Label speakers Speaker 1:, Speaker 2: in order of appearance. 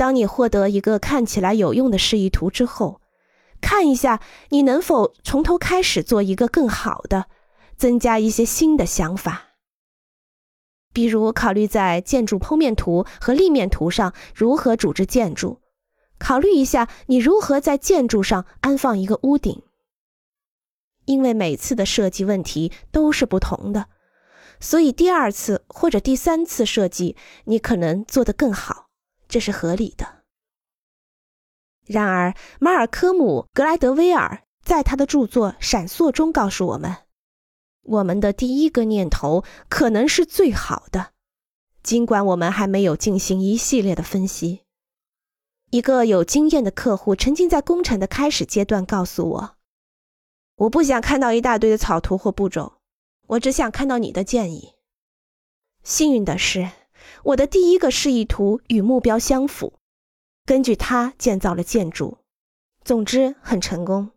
Speaker 1: 当你获得一个看起来有用的示意图之后，看一下你能否从头开始做一个更好的，增加一些新的想法。比如，考虑在建筑剖面图和立面图上如何组织建筑，考虑一下你如何在建筑上安放一个屋顶。因为每次的设计问题都是不同的，所以第二次或者第三次设计你可能做得更好。这是合理的。然而，马尔科姆·格莱德威尔在他的著作《闪烁》中告诉我们，我们的第一个念头可能是最好的，尽管我们还没有进行一系列的分析。一个有经验的客户曾经在工程的开始阶段告诉我：“我不想看到一大堆的草图或步骤，我只想看到你的建议。”幸运的是。我的第一个示意图与目标相符，根据它建造了建筑。总之很成功。